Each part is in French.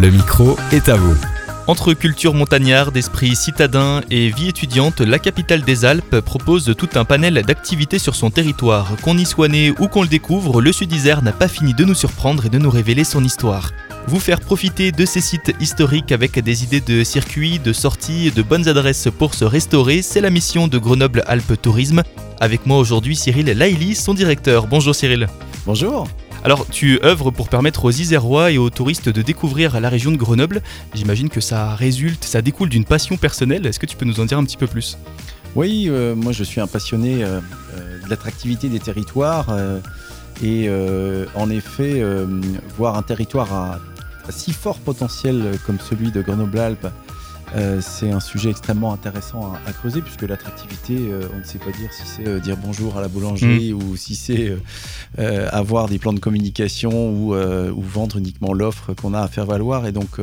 Le micro est à vous. Entre culture montagnarde, esprit citadin et vie étudiante, la capitale des Alpes propose tout un panel d'activités sur son territoire. Qu'on y soit né ou qu'on le découvre, le Sud Isère n'a pas fini de nous surprendre et de nous révéler son histoire. Vous faire profiter de ces sites historiques avec des idées de circuits, de sorties, de bonnes adresses pour se restaurer, c'est la mission de Grenoble Alpes Tourisme. Avec moi aujourd'hui Cyril Laïli, son directeur. Bonjour Cyril. Bonjour. Alors, tu œuvres pour permettre aux Isérois et aux touristes de découvrir la région de Grenoble. J'imagine que ça résulte, ça découle d'une passion personnelle. Est-ce que tu peux nous en dire un petit peu plus? Oui, euh, moi je suis un passionné euh, euh, de l'attractivité des territoires. et en effet, voir un territoire à, si fort potentiel comme celui de Grenoble-Alpes euh, c'est un sujet extrêmement intéressant à, creuser puisque l'attractivité, euh, on ne sait pas dire si c'est euh, dire bonjour à la boulangerie mm. ou si c'est avoir des plans de communication ou, ou vendre uniquement l'offre qu'on a à faire valoir. Et donc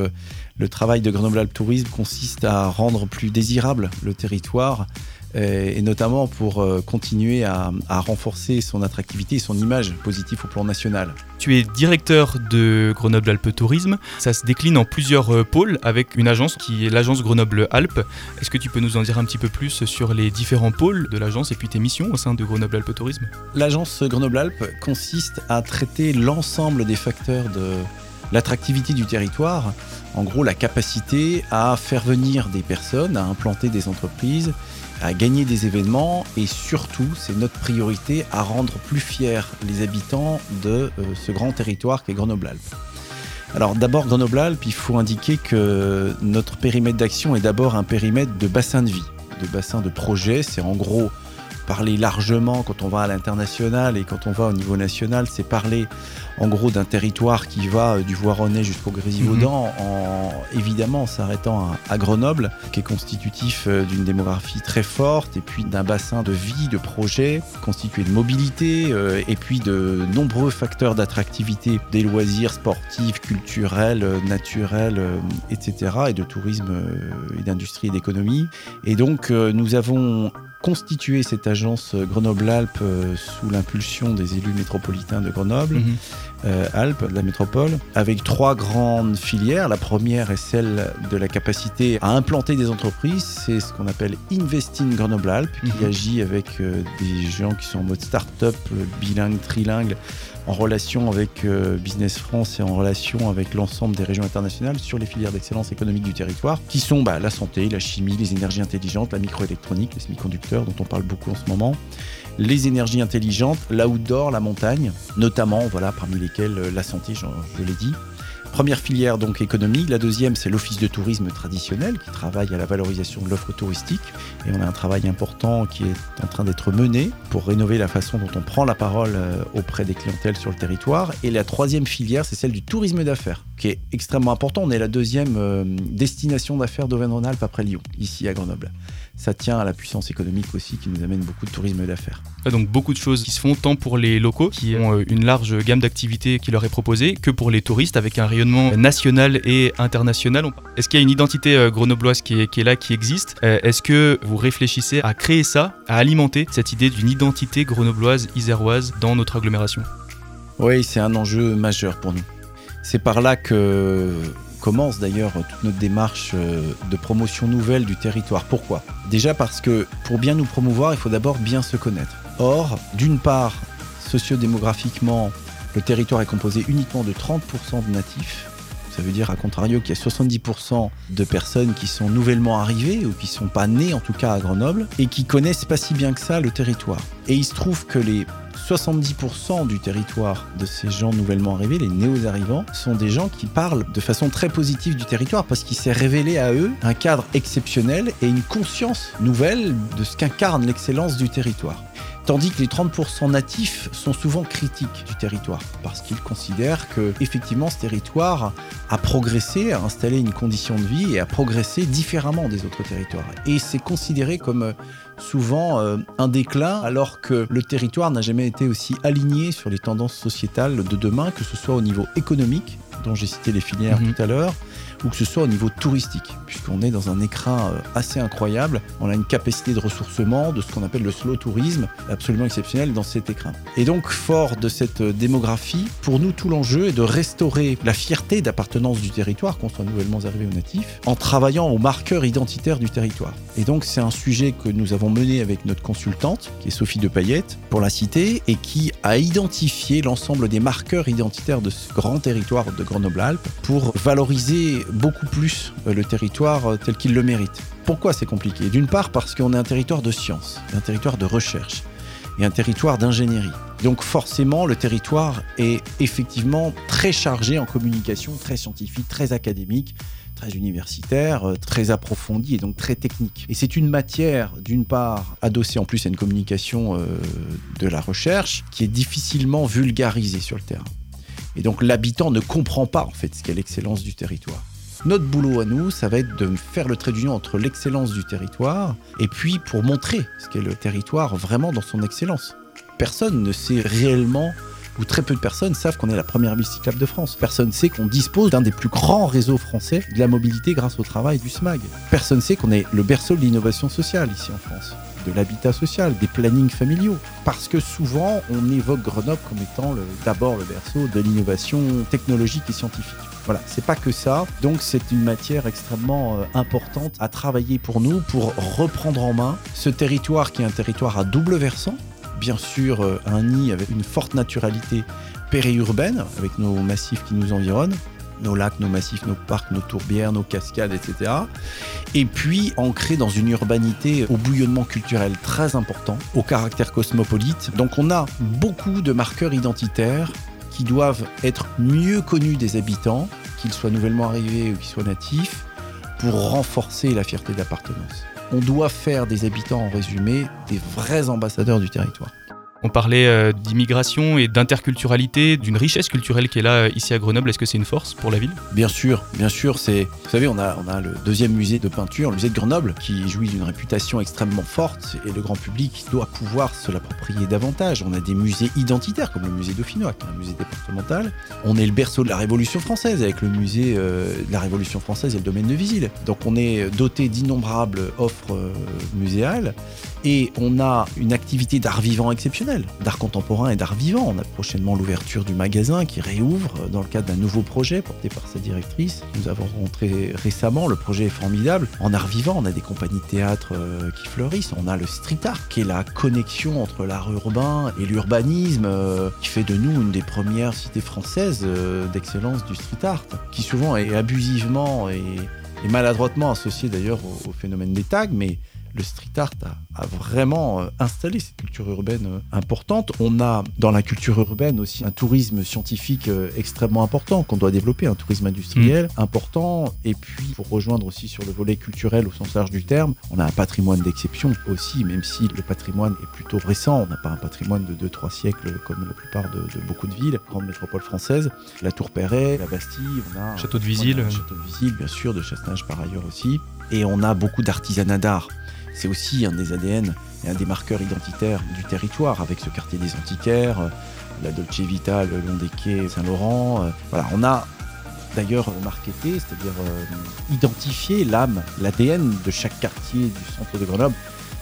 le travail de Grenoble Alpes Tourisme consiste à rendre plus désirable le territoire et notamment pour euh, continuer à, renforcer son attractivité et son image positive au plan national. Tu es directeur de Grenoble Alpes Tourisme. Ça se décline en plusieurs euh, pôles avec une agence qui est l'agence Grenoble Alpes. Est-ce que tu peux nous en dire un petit peu plus sur les différents pôles de l'agence et puis tes missions au sein de Grenoble Alpes Tourisme? L'agence Grenoble Alpes consiste à traiter l'ensemble des facteurs de l'attractivité du territoire. En gros, la capacité à faire venir des personnes, à implanter des entreprises, à gagner des événements et surtout, c'est notre priorité, à rendre plus fiers les habitants de euh, ce grand territoire qu'est Grenoble-Alpes. Alors d'abord, Grenoble-Alpes, il faut indiquer que notre périmètre d'action est d'abord un périmètre de bassin de vie, de bassin de projet. C'est en gros parler largement quand on va à l'international et quand on va au niveau national, c'est parler en gros d'un territoire qui va euh, du Voironnais jusqu'au Grésivaudan, mhm. en évidemment s'arrêtant à, Grenoble, qui est constitutif euh, d'une démographie très forte et puis d'un bassin de vie, de projets, constitué de mobilité euh, et puis de nombreux facteurs d'attractivité, des loisirs sportifs, culturels, naturels, etc. et de tourisme et d'industrie et d'économie. Et donc nous avons constitué cette agence Grenoble-Alpes sous l'impulsion des élus métropolitains de Grenoble. Mhm. Euh, Alpes, de la métropole, avec trois grandes filières. La première est celle de la capacité à implanter des entreprises. C'est ce qu'on appelle Investing Grenoble Alpes, qui mhm. agit avec euh, des gens qui sont en mode start-up, euh, bilingue, trilingue, en relation avec Business France et en relation avec l'ensemble des régions internationales sur les filières d'excellence économique du territoire, qui sont bah, la santé, la chimie, les énergies intelligentes, la microélectronique, les semi-conducteurs dont on parle beaucoup en ce moment, les énergies intelligentes, l'outdoor, la montagne, notamment, voilà, parmi lesquelles euh, la santé, je, je l'ai dit. Première filière donc économique, la deuxième c'est l'office de tourisme traditionnel qui travaille à la valorisation de l'offre touristique. Et on a un travail important qui est en train d'être mené pour rénover la façon dont on prend la parole euh, auprès des clientèles sur le territoire. Et la troisième filière c'est celle du tourisme d'affaires qui est extrêmement important. On est la deuxième euh, destination d'affaires d'Auvergne-Rhône-Alpes après Lyon, ici à Grenoble ça tient à la puissance économique aussi qui nous amène beaucoup de tourisme d'affaires. Donc beaucoup de choses qui se font tant pour les locaux qui ont euh, une large gamme d'activités qui leur est proposée que pour les touristes avec un rayonnement national et international. Est-ce qu'il y a une identité euh, grenobloise qui est, là, qui existe? Est-ce que vous réfléchissez à créer ça, à alimenter cette idée d'une identité grenobloise, iséroise dans notre agglomération? Oui, c'est un enjeu majeur pour nous. C'est par là que commence d'ailleurs toute notre démarche euh, de promotion nouvelle du territoire. Pourquoi? Déjà parce que pour bien nous promouvoir, il faut d'abord bien se connaître. Or, d'une part, sociodémographiquement, le territoire est composé uniquement de 30% de natifs. Ça veut dire, à contrario, qu'il y a 70% de personnes qui sont nouvellement arrivées ou qui sont pas nées, en tout cas à Grenoble, et qui connaissent pas si bien que ça le territoire. Et il se trouve que les 70% du territoire de ces gens nouvellement arrivés, les néo-arrivants, sont des gens qui parlent de façon très positive du territoire parce qu'il s'est révélé à eux un cadre exceptionnel et une conscience nouvelle de ce qu'incarne l'excellence du territoire. Tandis que les 30% natifs sont souvent critiques du territoire parce qu'ils considèrent que effectivement ce territoire a progressé, a installé une condition de vie et a progressé différemment des autres territoires. Et c'est considéré comme euh, souvent euh, un déclin alors que le territoire n'a jamais été aussi aligné sur les tendances sociétales de demain, que ce soit au niveau économique, dont j'ai cité les filières Mhm. tout à l'heure, ou que ce soit au niveau touristique, puisqu'on est dans un écrin euh, assez incroyable. On a une capacité de ressourcement de ce qu'on appelle le slow tourisme, absolument exceptionnel dans cet écrin. Et donc, fort de cette euh, démographie, pour nous, tout l'enjeu est de restaurer la fierté d'appartenance du territoire, qu'on soit nouvellement arrivé ou natif, en travaillant aux marqueurs identitaires du territoire. Et donc, c'est un sujet que nous avons mené avec notre consultante, qui est Sophie de Payette, pour la cité, et qui a identifié l'ensemble des marqueurs identitaires de ce grand territoire de Grenoble-Alpes pour valoriser beaucoup plus euh, le territoire euh, tel qu'il le mérite. Pourquoi c'est compliqué? D'une part parce qu'on est un territoire de science, un territoire de recherche et un territoire d'ingénierie. Donc forcément, le territoire est effectivement très chargé en communication, très scientifique, très académique, très universitaire, euh, très approfondi et donc très technique. Et c'est une matière, d'une part, adossée en plus à une communication de la recherche, qui est difficilement vulgarisée sur le terrain. Et donc l'habitant ne comprend pas en fait ce qu'est l'excellence du territoire. Notre boulot à nous, ça va être de faire le trait d'union entre l'excellence du territoire et puis pour montrer ce qu'est le territoire vraiment dans son excellence. Personne ne sait réellement, ou très peu de personnes savent qu'on est la première ville de France. Personne ne sait qu'on dispose d'un des plus grands réseaux français de la mobilité grâce au travail du SMAG. Personne ne sait qu'on est le berceau de l'innovation sociale ici en France de l'habitat social, des plannings familiaux. Parce que souvent, on évoque Grenoble comme étant d'abord le berceau de l'innovation technologique et scientifique. Voilà, c'est pas que ça. Donc, c'est une matière extrêmement euh, importante à travailler pour nous, pour reprendre en main ce territoire qui est un territoire à double versant. Bien sûr, euh, un nid avec une forte naturalité périurbaine, avec nos massifs qui nous environnent, nos lacs, nos massifs, nos parcs, nos tourbières, nos cascades, etc et puis ancré dans une urbanité au bouillonnement culturel très important, au caractère cosmopolite. Donc on a beaucoup de marqueurs identitaires qui doivent être mieux connus des habitants, qu'ils soient nouvellement arrivés ou qu'ils soient natifs, pour renforcer la fierté d'appartenance. On doit faire des habitants, en résumé, des vrais ambassadeurs du territoire. On parlait euh, d'immigration et d'interculturalité, d'une richesse culturelle qui est là euh, ici à Grenoble. Est-ce que c'est une force pour la ville? Bien sûr, bien sûr, c'est. Vous savez, on a, on a le deuxième musée de peinture, le musée de Grenoble, qui jouit d'une réputation extrêmement forte et le grand public doit pouvoir se l'approprier davantage. On a des musées identitaires comme le musée dauphinois, qui est un musée départemental. On est le berceau de la Révolution française avec le musée euh, de la Révolution française et le domaine de Visil. Donc on est doté d'innombrables offres muséales et on a une activité d'art vivant exceptionnelle, d'art contemporain et d'art vivant. On a prochainement l'ouverture du magasin qui réouvre euh, dans le cadre d'un nouveau projet porté par sa directrice. Nous avons rencontré récemment, le projet est formidable. En art vivant, on a des compagnies de théâtre euh, qui fleurissent. On a le street art qui est la connexion entre l'art urbain et l'urbanisme euh, qui fait de nous une des premières cités françaises d'excellence du street art, qui souvent est abusivement et, maladroitement associé d'ailleurs au phénomène des tags, mais le street art a, a vraiment euh, installé cette culture urbaine euh, importante. On a dans la culture urbaine aussi un tourisme scientifique euh, extrêmement important qu'on doit développer, un tourisme industriel important. Et puis, pour rejoindre aussi sur le volet culturel au sens large du terme, on a un patrimoine d'exception aussi, même si le patrimoine est plutôt récent. On n'a pas un patrimoine de 2-3 siècles comme la plupart de, de beaucoup de villes, grandes métropoles françaises. La Tour Perret, la Bastille, on a Château de Visil. Château de Visil, bien sûr, de Chassenage par ailleurs aussi. Et on a beaucoup d'artisanat d'art. C'est aussi un des ADN et un des marqueurs identitaires du territoire, avec ce quartier des antiquaires, euh, la Dolce Vita, le long des quais Saint-Laurent. euh, on a d'ailleurs marketé, c'est-à-dire euh, identifié l'âme, l'ADN de chaque quartier du centre de Grenoble.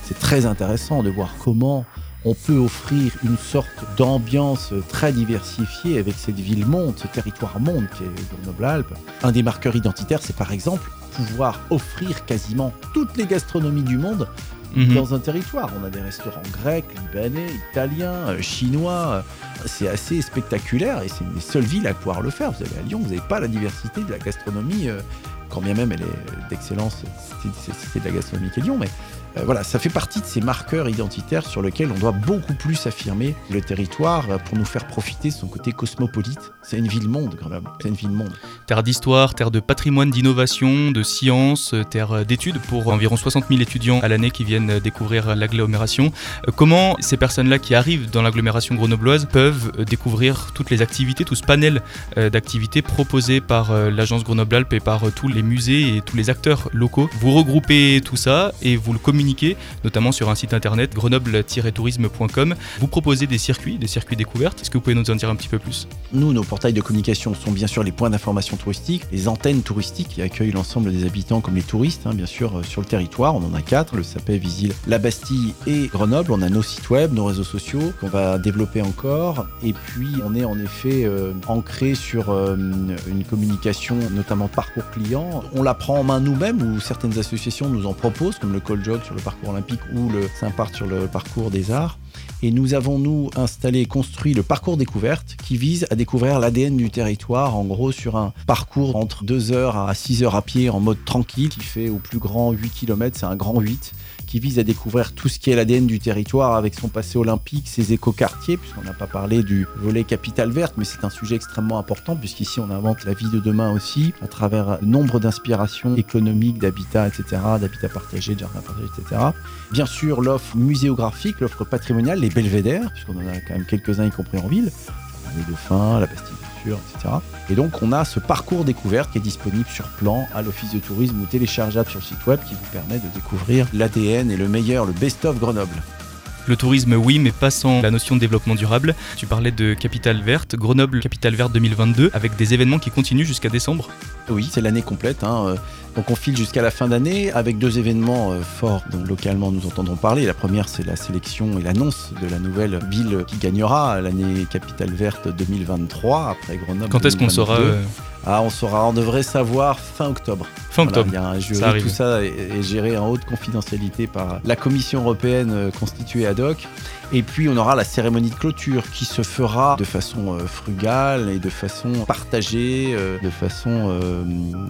C'est très intéressant de voir comment on peut offrir une sorte d'ambiance très diversifiée avec cette ville monde, ce territoire monde qui est Grenoble-Alpes. Un des marqueurs identitaires, c'est par exemple pouvoir offrir quasiment toutes les gastronomies du monde Mhm. dans un territoire. On a des restaurants grecs, libanais, italiens, euh, chinois. C'est assez spectaculaire et c'est une des seules villes à pouvoir le faire. Vous allez à Lyon, vous n'avez pas la diversité de la gastronomie, euh, quand bien même elle est d'excellence, c'est de la gastronomie qu'est Lyon, mais voilà, ça fait partie de ces marqueurs identitaires sur lesquels on doit beaucoup plus affirmer le territoire euh, pour nous faire profiter de son côté cosmopolite. C'est une ville-monde, Grenoble. C'est une ville-monde. Terre d'histoire, terre de patrimoine, d'innovation, de science, euh, terre euh, d'études pour environ 60 000 étudiants à l'année qui viennent euh, découvrir l'agglomération. Euh, Comment ces personnes-là qui arrivent dans l'agglomération grenobloise peuvent euh, découvrir toutes les activités, tout ce panel euh, d'activités proposées par euh, l'agence Grenoble-Alpes et par euh, tous les musées et tous les acteurs locaux? Vous regroupez tout ça et vous le communiquez notamment sur un site internet grenoble-tourisme.com. Vous proposez des circuits, des circuits découvertes. Est-ce que vous pouvez nous en dire un petit peu plus? Nous, nos portails de communication sont bien sûr les points d'information touristique, les antennes touristiques qui accueillent l'ensemble des habitants comme les touristes, hein, bien sûr, euh, sur le territoire. On en a quatre, le Sapet, Visil, La Bastille et Grenoble. On a nos sites web, nos réseaux sociaux qu'on va développer encore. Et puis, on est en effet euh, ancré sur euh, une communication, notamment parcours client. On la prend en main nous-mêmes ou certaines associations nous en proposent, comme le Col Jog le parcours olympique ou le Saint-Part sur le parcours des arts. Et nous avons, nous, installé et construit le parcours découverte qui vise à découvrir l'ADN du territoire, en gros sur un parcours entre 2 heures à 6 heures à pied en mode tranquille, qui fait au plus grand 8 km, c'est un grand 8 qui vise à découvrir tout ce qui est l'ADN du territoire avec son passé olympique, ses écoquartiers, puisqu'on n'a pas parlé du volet capitale verte, mais c'est un sujet extrêmement important, puisqu'ici on invente la vie de demain aussi, à travers nombre d'inspirations économiques, d'habitat, etc., d'habitat partagé, de jardin partagé, etc. Bien sûr, l'offre muséographique, l'offre patrimoniale, les belvédères, puisqu'on en a quand même quelques-uns, y compris en ville, les dauphins, la Bastille Et donc on a ce parcours découverte qui est disponible sur plan à l'office de tourisme ou téléchargeable sur le site web qui vous permet de découvrir l'ADN et le meilleur, le best-of Grenoble. Le tourisme, oui, mais pas sans la notion de développement durable. Tu parlais de Capitale Verte, Grenoble Capitale Verte 2022, avec des événements qui continuent jusqu'à décembre. Oui, c'est l'année complète. Hein. Donc on file jusqu'à la fin d'année avec deux événements euh, forts dont localement nous entendrons parler. La première, c'est la sélection et l'annonce de la nouvelle ville qui gagnera l'année Capitale Verte 2023 après Grenoble. Quand est-ce qu'on saura ah, on saura, on devrait savoir fin octobre. Fin octobre. il y a un jury, tout ça est, géré en haute confidentialité par la Commission européenne euh, constituée ad hoc. Et puis on aura la cérémonie de clôture qui se fera de façon euh, frugale et de façon partagée, euh, de façon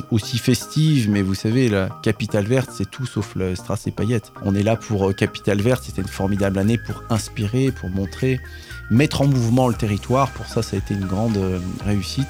aussi festive. Mais vous savez, la capitale verte, c'est tout sauf le strass et paillettes. On est là pour capitale verte. C'était une formidable année pour inspirer, pour montrer, mettre en mouvement le territoire. Pour ça, ça a été une grande réussite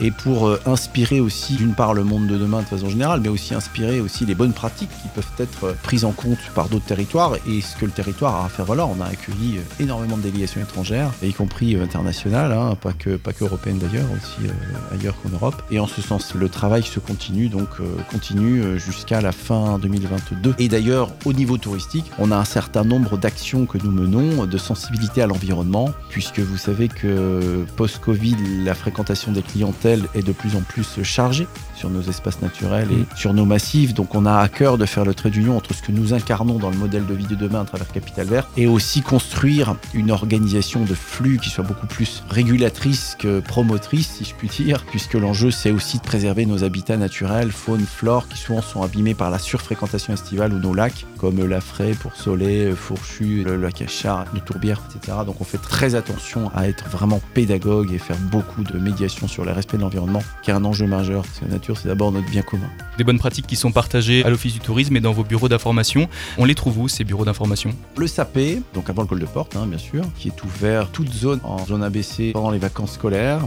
et pour euh, inspirer aussi d'une part le monde de demain de façon générale, mais aussi inspirer aussi les bonnes pratiques qui peuvent être euh, prises en compte par d'autres territoires et ce que le territoire a à faire valoir. On a accueilli euh, énormément de délégations étrangères, y compris internationales, hein, pas que pas que européennes d'ailleurs, aussi ailleurs qu'en Europe. Et en ce sens, le travail se continue donc continue jusqu'à la fin 2022. Et d'ailleurs, au niveau touristique, on a un certain nombre d'actions que nous menons de sensibilité à l'environnement, puisque vous savez que post-Covid, la fréquentation des clientèles est de plus en plus chargée sur nos espaces naturels et sur nos massifs. Donc on a à cœur de faire le trait d'union entre ce que nous incarnons dans le modèle de vie de demain à travers Capital Vert et aussi construire une organisation de flux qui soit beaucoup plus régulatrice que promotrice, si je puis dire, puisque l'enjeu c'est aussi de préserver nos habitats naturels, faune, flore, qui souvent sont abîmés par la surfréquentation estivale ou nos lacs, comme la Fraie pour Soleil, Fourchu, le lac Achard, le Tourbière, etc. Donc on fait très attention à être vraiment pédagogue et faire beaucoup de médiation sur le respect de l'environnement, qui est un enjeu majeur. Parce que la nature, c'est d'abord notre bien commun. Des bonnes pratiques qui sont partagées à l'Office du tourisme et dans vos bureaux d'information. On les trouve où, ces bureaux d'information? Le SAPé, donc avant le col de porte, hein, bien sûr, qui est ouvert toute zone en zone ABC pendant les vacances scolaires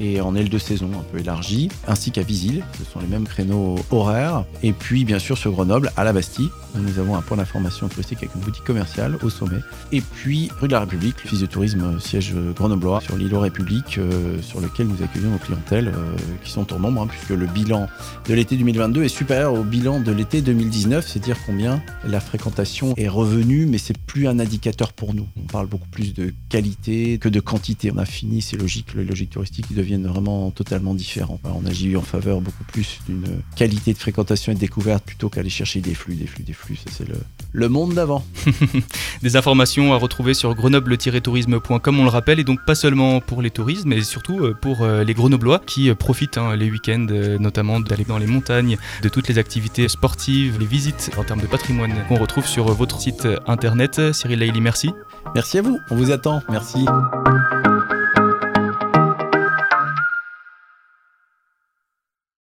et en aile de saison un peu élargie, ainsi qu'à Visil, ce sont les mêmes créneaux horaires. Et puis bien sûr sur Grenoble, à la Bastille, nous avons un point d'information touristique avec une boutique commerciale au sommet. Et puis rue de la République, l'office de tourisme siège grenoblois sur l'îlot République, euh, sur lequel nous accueillons nos clientèles euh, qui sont en nombre, hein, puisque le bilan de l'été 2022 est supérieur au bilan de l'été 2019, c'est dire combien la fréquentation est revenue, mais c'est plus un indicateur pour nous. On parle beaucoup plus de qualité que de quantité. On a fini ces logiques, les logiques touristiques qui deviennent vraiment totalement différents. On agit en faveur beaucoup plus d'une qualité de fréquentation et de découverte plutôt qu'aller chercher des flux, des flux, des flux. Ça, c'est le, le monde d'avant. des informations à retrouver sur grenoble-tourisme.com, on le rappelle, et donc pas seulement pour les touristes, mais surtout euh, pour euh, les grenoblois qui euh, profitent hein, les week-ends, notamment d'aller dans les montagnes, de toutes les activités sportives, les visites en termes de patrimoine qu'on retrouve sur votre site internet. Cyril Laïli, merci. Merci à vous, on vous attend. Merci.